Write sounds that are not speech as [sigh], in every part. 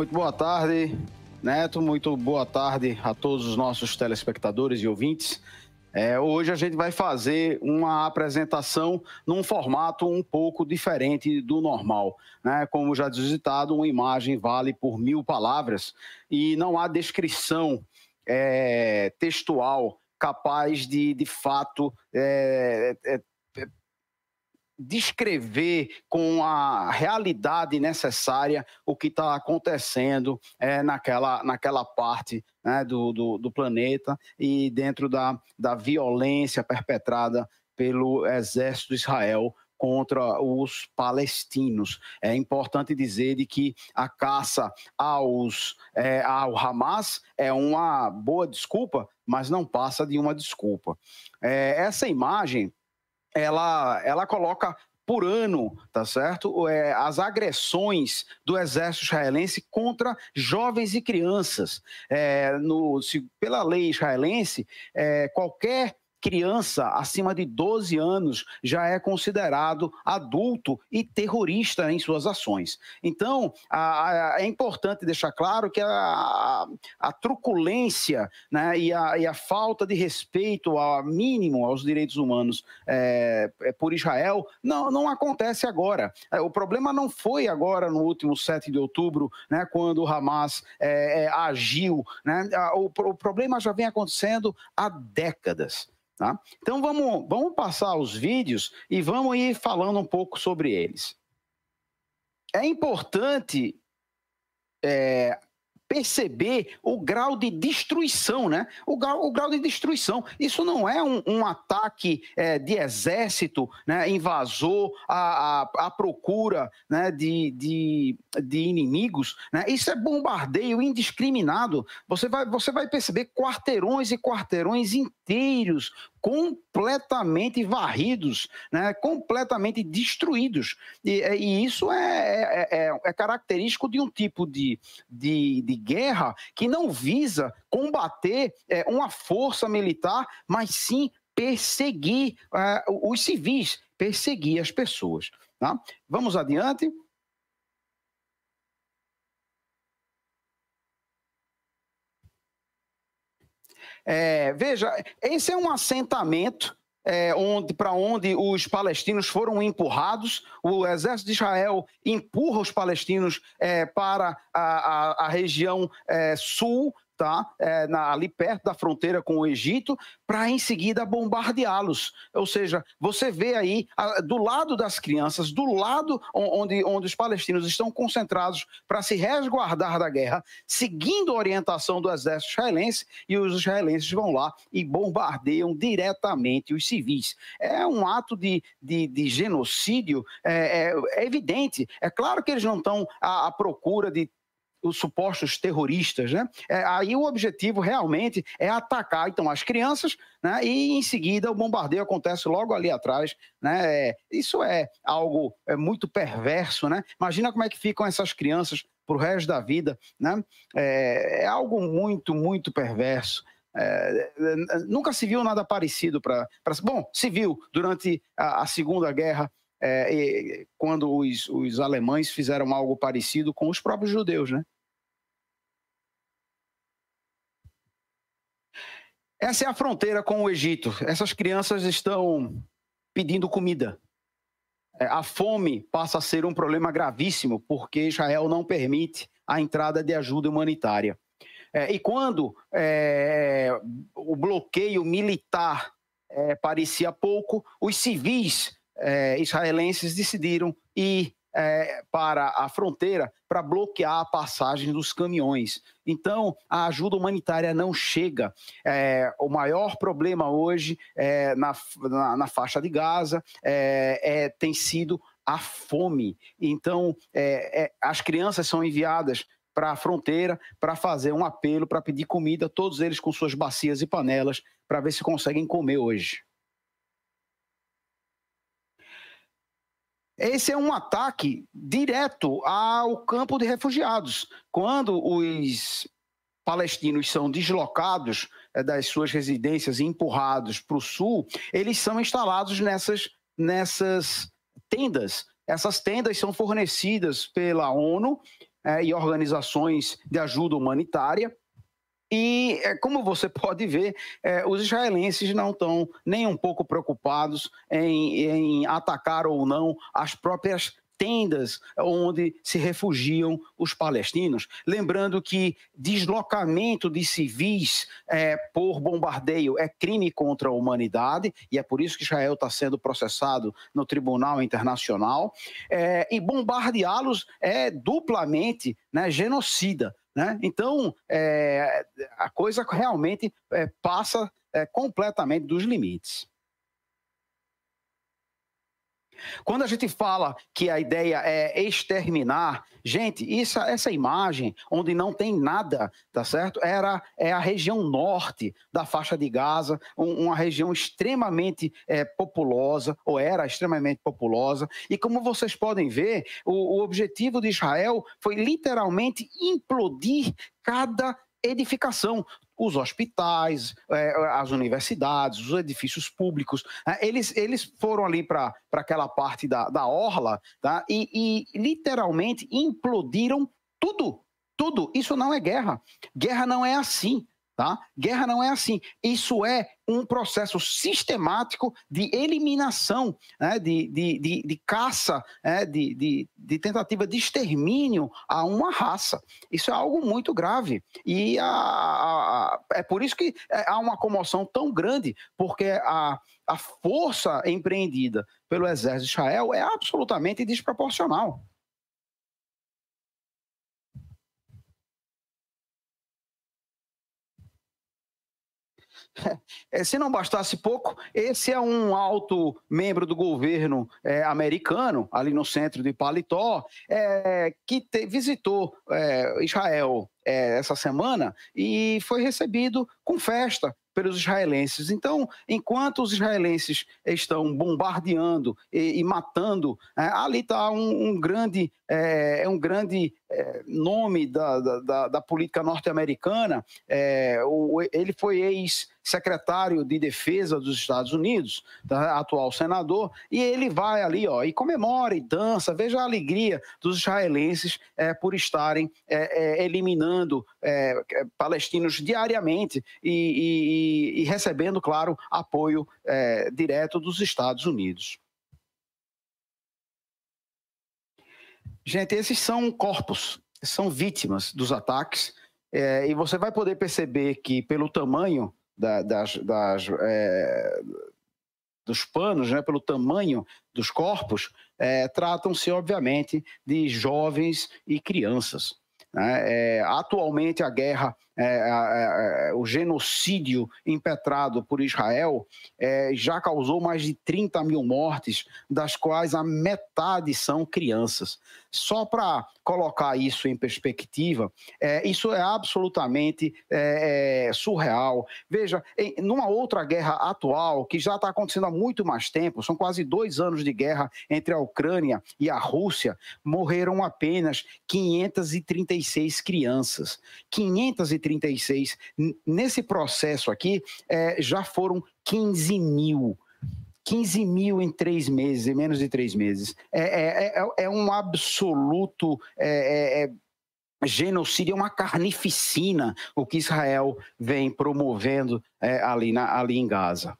Muito boa tarde, Neto. Muito boa tarde a todos os nossos telespectadores e ouvintes. É, hoje a gente vai fazer uma apresentação num formato um pouco diferente do normal. Né? Como já digitado, uma imagem vale por mil palavras e não há descrição é, textual capaz de, de fato, é, é descrever com a realidade necessária o que está acontecendo é, naquela, naquela parte né, do, do, do, planeta e dentro da, da violência perpetrada pelo exército de Israel contra os palestinos. É importante dizer de que a caça aos, é, ao Hamas é uma boa desculpa, mas não passa de uma desculpa. É, essa imagem ela, ela coloca por ano, tá certo? É, as agressões do exército israelense contra jovens e crianças. É, no, se, pela lei israelense, é, qualquer criança acima de 12 anos já é considerado adulto e terrorista em suas ações. Então, a, a, é importante deixar claro que a, a truculência né, e, e, a, falta de respeito ao mínimo aos direitos humanos é, é, por Israel não, não acontece agora. É, o problema não foi agora no último 7 de outubro, né, quando o Hamas é, é, agiu. Né, o, o problema já vem acontecendo há décadas. Tá? Então vamos, vamos passar os vídeos e vamos ir falando um pouco sobre eles. É importante é, perceber o grau de destruição, né? O grau, o grau de destruição. Isso não é um, um ataque é, de exército, né? Invasor à, à, à procura né? de, de, de, inimigos, né? Isso é bombardeio indiscriminado. Você vai, você vai perceber quarteirões e quarteirões inteiros completamente varridos, né, completamente destruídos. E, é, e isso é, é, é, é, característico de um tipo de, de, de guerra que não visa combater é, uma força militar, mas sim perseguir uh, os civis, perseguir as pessoas. Tá? Vamos adiante. É, veja, esse é um assentamento é, onde, para onde os palestinos foram empurrados. O exército de Israel empurra os palestinos é, para a, a, a região é, sul tá? É, na, ali perto da fronteira com o Egito, para em seguida bombardeá-los. Ou seja, você vê aí a, do lado das crianças, do lado onde, onde os palestinos estão concentrados para se resguardar da guerra, seguindo a orientação do exército israelense, e os israelenses vão lá e bombardeiam diretamente os civis. É um ato de, de, de genocídio, é, é, é, evidente. É claro que eles não estão à, à procura de os supostos terroristas, né? É, aí o objetivo realmente é atacar então as crianças, né? E em seguida o bombardeio acontece logo ali atrás, né? É, isso é algo é muito perverso, né? Imagina como é que ficam essas crianças para o resto da vida, né? É, é algo muito muito perverso. É, nunca se viu nada parecido para. Bom, se viu durante a, a Segunda Guerra é, quando os, os alemães fizeram algo parecido com os próprios judeus, né? Essa é a fronteira com o Egito. Essas crianças estão pedindo comida. É, a fome passa a ser um problema gravíssimo porque Israel não permite a entrada de ajuda humanitária. É, e quando é, o bloqueio militar é, parecia pouco, os civis é, israelenses decidiram ir é, para a fronteira para bloquear a passagem dos caminhões. Então, a ajuda humanitária não chega. É, o maior problema hoje é, na, na, na, faixa de Gaza é, é tem sido a fome. Então, é, as crianças são enviadas para a fronteira para fazer um apelo, para pedir comida, todos eles com suas bacias e panelas, para ver se conseguem comer hoje. Esse é um ataque direto ao campo de refugiados. Quando os palestinos são deslocados é, das suas residências e empurrados para o sul, eles são instalados nessas, nessas tendas. Essas tendas são fornecidas pela ONU é, e organizações de ajuda humanitária. E, é, como você [laughs] pode ver, é, os israelenses não estão nem um pouco preocupados em, em atacar ou não as próprias tendas onde se refugiam os palestinos. Lembrando que deslocamento de civis é, por bombardeio é crime contra a humanidade, e é por isso que Israel está sendo processado no Tribunal Internacional, é, e bombardeá-los é duplamente né, genocida. Né? Então, é, a coisa realmente é, passa é, completamente dos limites. Quando a gente fala que a ideia é exterminar, gente, isso, essa imagem onde não tem nada, tá certo? Era é a região norte da faixa de Gaza, um, uma região extremamente é, populosa, ou era extremamente populosa. E como vocês podem ver, o, o objetivo de Israel foi literalmente implodir cada edificação os hospitais, é, as universidades, os edifícios públicos. Né? Eles, eles foram ali para aquela parte da, da orla tá? e, e literalmente implodiram tudo. Tudo. Isso não é guerra. Guerra não é assim. Tá? Guerra não é assim. Isso é um processo sistemático de eliminação, né? de, de, de, de, caça, né? de, de, de, tentativa de extermínio a uma raça. Isso é algo muito grave. E a, a, a, é por isso que é, há uma comoção tão grande, porque a, a força empreendida pelo exército de Israel é absolutamente desproporcional. [laughs] se não bastasse pouco, esse é um alto membro do governo é, americano, ali no centro de Paletó, é, que te, visitou é, Israel é, essa semana e foi recebido com festa pelos israelenses. Então, enquanto os israelenses estão bombardeando e, e matando, é, ali está um, um, grande, é, um grande é, nome da, da, da política norte-americana. É, ele foi ex secretário de defesa dos Estados Unidos, tá, atual senador, e ele vai ali ó, e comemora e dança, veja a alegria dos israelenses é, por estarem é, é, eliminando é, palestinos diariamente e, e, e, recebendo, claro, apoio é, direto dos Estados Unidos. Gente, esses são corpos, são vítimas dos ataques, é, e você vai poder perceber que, pelo tamanho da, das, das é, dos panos, né, pelo tamanho dos corpos, é, tratam-se, obviamente, de jovens e crianças. Né? É, atualmente, a guerra, é, o genocídio impetrado por Israel é, já causou mais de 30 mil mortes, das quais a metade são crianças. Só para colocar isso em perspectiva, é, isso é absolutamente é, é, surreal. Veja, em, numa outra guerra atual, que já está acontecendo há muito mais tempo, são quase dois anos de guerra entre a Ucrânia e a Rússia, morreram apenas 536 crianças. 536. Nesse processo aqui, é, já foram 15 mil. 15 mil em três meses, em menos de três meses. É, é, é, é um absoluto é, é, é genocídio, é uma carnificina o que Israel vem promovendo é, ali, na, ali em Gaza.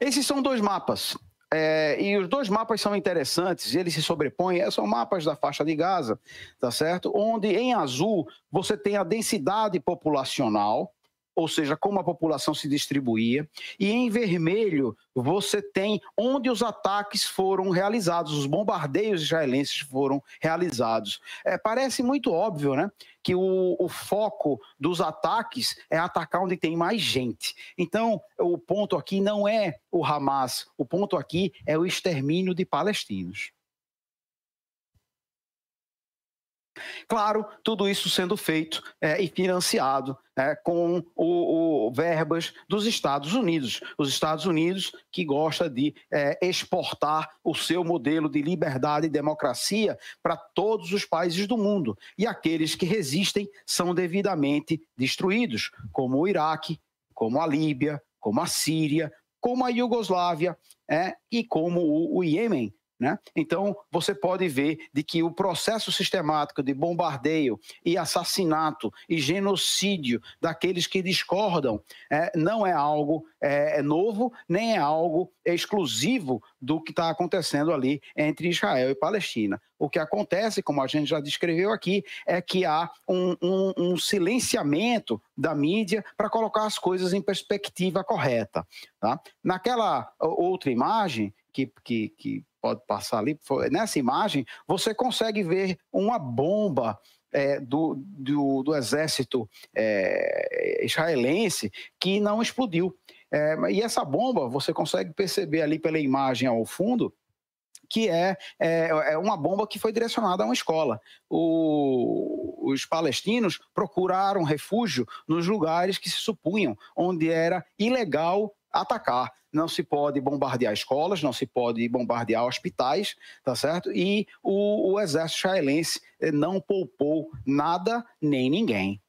Esses são dois mapas. É, e os dois mapas são interessantes, eles se sobrepõem, são mapas da faixa de Gaza, tá certo? Onde em azul você tem a densidade populacional, ou seja, como a população se distribuía, e em vermelho você tem onde os ataques foram realizados, os bombardeios israelenses foram realizados. É, parece muito óbvio, né? Que o, o, foco dos ataques é atacar onde tem mais gente. Então, o ponto aqui não é o Hamas, o ponto aqui é o extermínio de palestinos. Claro, tudo isso sendo feito é, e financiado é, com o, o, verbas dos Estados Unidos. Os Estados Unidos que gosta de é, exportar o seu modelo de liberdade e democracia para todos os países do mundo. E aqueles que resistem são devidamente destruídos, como o Iraque, como a Líbia, como a Síria, como a Iugoslávia é, e como o, o Iêmen, Né? Então, você pode ver de que o processo sistemático de bombardeio e assassinato e genocídio daqueles que discordam é, não é algo é, novo, nem é algo exclusivo do que está acontecendo ali entre Israel e Palestina. O que acontece, como a gente já descreveu aqui, é que há um, um, um silenciamento da mídia para colocar as coisas em perspectiva correta. Tá? Naquela outra imagem, que, que, que pode passar ali, nessa imagem, você consegue ver uma bomba é, do, do, do, exército é, israelense que não explodiu. É, e essa bomba, você consegue perceber ali pela imagem ao fundo, que é, é, é, uma bomba que foi direcionada a uma escola. O, os palestinos procuraram refúgio nos lugares que se supunham onde era ilegal atacar. Não se pode bombardear escolas, não se pode bombardear hospitais, tá certo? E o, o exército israelense eh, não poupou nada nem ninguém.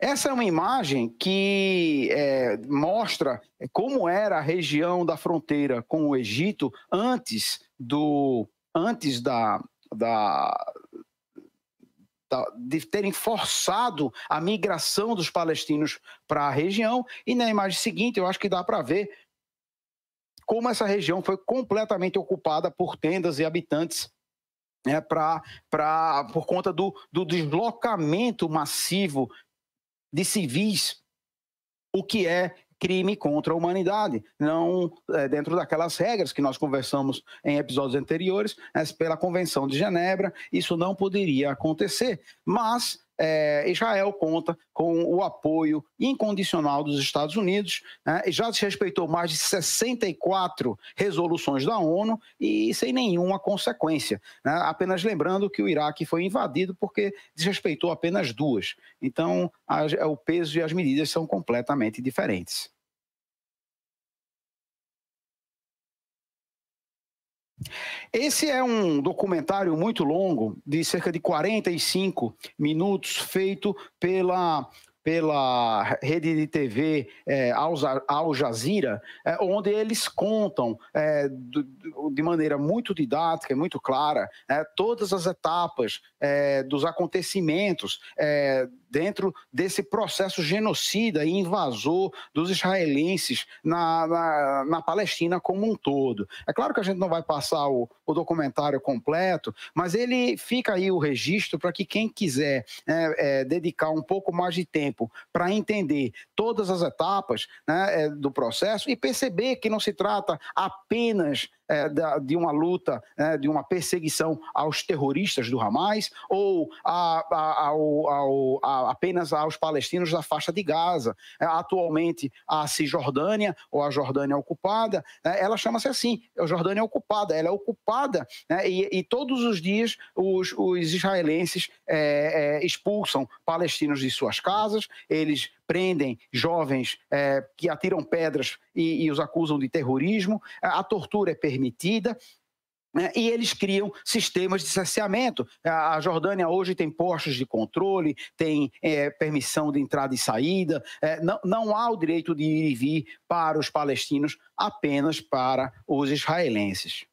Essa é uma imagem que é, mostra como era a região da fronteira com o Egito antes do antes da, da, de terem forçado a migração dos palestinos para a região. E na imagem seguinte, eu acho que dá para ver como essa região foi completamente ocupada por tendas e habitantes né, pra, pra, por conta do, do deslocamento massivo de civis, o que é crime contra a humanidade, não é, dentro daquelas regras que nós conversamos em episódios anteriores, né, pela Convenção de Genebra, isso não poderia acontecer. Mas é, Israel conta com o apoio incondicional dos Estados Unidos, né, já se respeitou mais de 64 resoluções da ONU e sem nenhuma consequência. Né, apenas lembrando que o Iraque foi invadido porque desrespeitou apenas duas. Então, a, o peso e as medidas são completamente diferentes. Esse é um documentário muito longo, de cerca de 45 minutos, feito pela pela rede de TV é, Al Jazeera, é, onde eles contam é, de maneira muito didática muito clara é, todas as etapas é, dos acontecimentos é, dentro desse processo genocida e invasor dos israelenses na, na, na, Palestina como um todo. É claro que a gente não vai passar o, o documentário completo, mas ele fica aí o registro para que quem quiser dedicar um pouco mais de tempo para entender todas as etapas né, é, do processo e perceber que não se trata apenas é, de uma luta, é, de uma perseguição aos terroristas do Hamas ou a, a, ao, ao, a, apenas aos palestinos da faixa de Gaza. É, atualmente, a Cisjordânia, ou a Jordânia ocupada, é, ela chama-se assim, a Jordânia ocupada, ela é ocupada né, e, e, todos os dias os, os israelenses é, é, expulsam palestinos de suas casas, eles prendem jovens é, que atiram pedras e, e, os acusam de terrorismo, a tortura é permitida. Né, e eles criam sistemas de cerceamento. A Jordânia hoje tem postos de controle, tem é, permissão de entrada e saída, é, não, não há o direito de ir e vir para os palestinos, apenas para os israelenses.